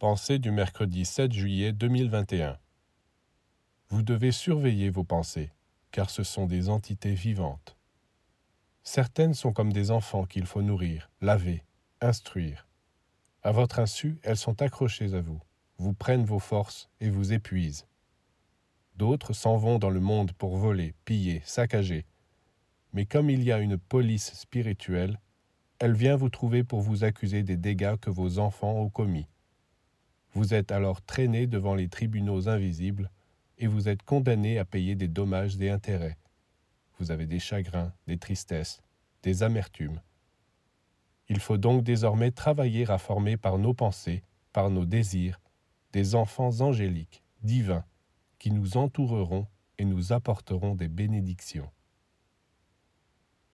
Pensée du mercredi 7 juillet 2021. Vous devez surveiller vos pensées, car ce sont des entités vivantes. Certaines sont comme des enfants qu'il faut nourrir, laver, instruire. À votre insu, elles sont accrochées à vous, vous prennent vos forces et vous épuisent. D'autres s'en vont dans le monde pour voler, piller, saccager. Mais comme il y a une police spirituelle, elle vient vous trouver pour vous accuser des dégâts que vos enfants ont commis. Vous êtes alors traîné devant les tribunaux invisibles et vous êtes condamné à payer des dommages et intérêts. Vous avez des chagrins, des tristesses, des amertumes. Il faut donc désormais travailler à former par nos pensées, par nos désirs, des enfants angéliques, divins, qui nous entoureront et nous apporteront des bénédictions.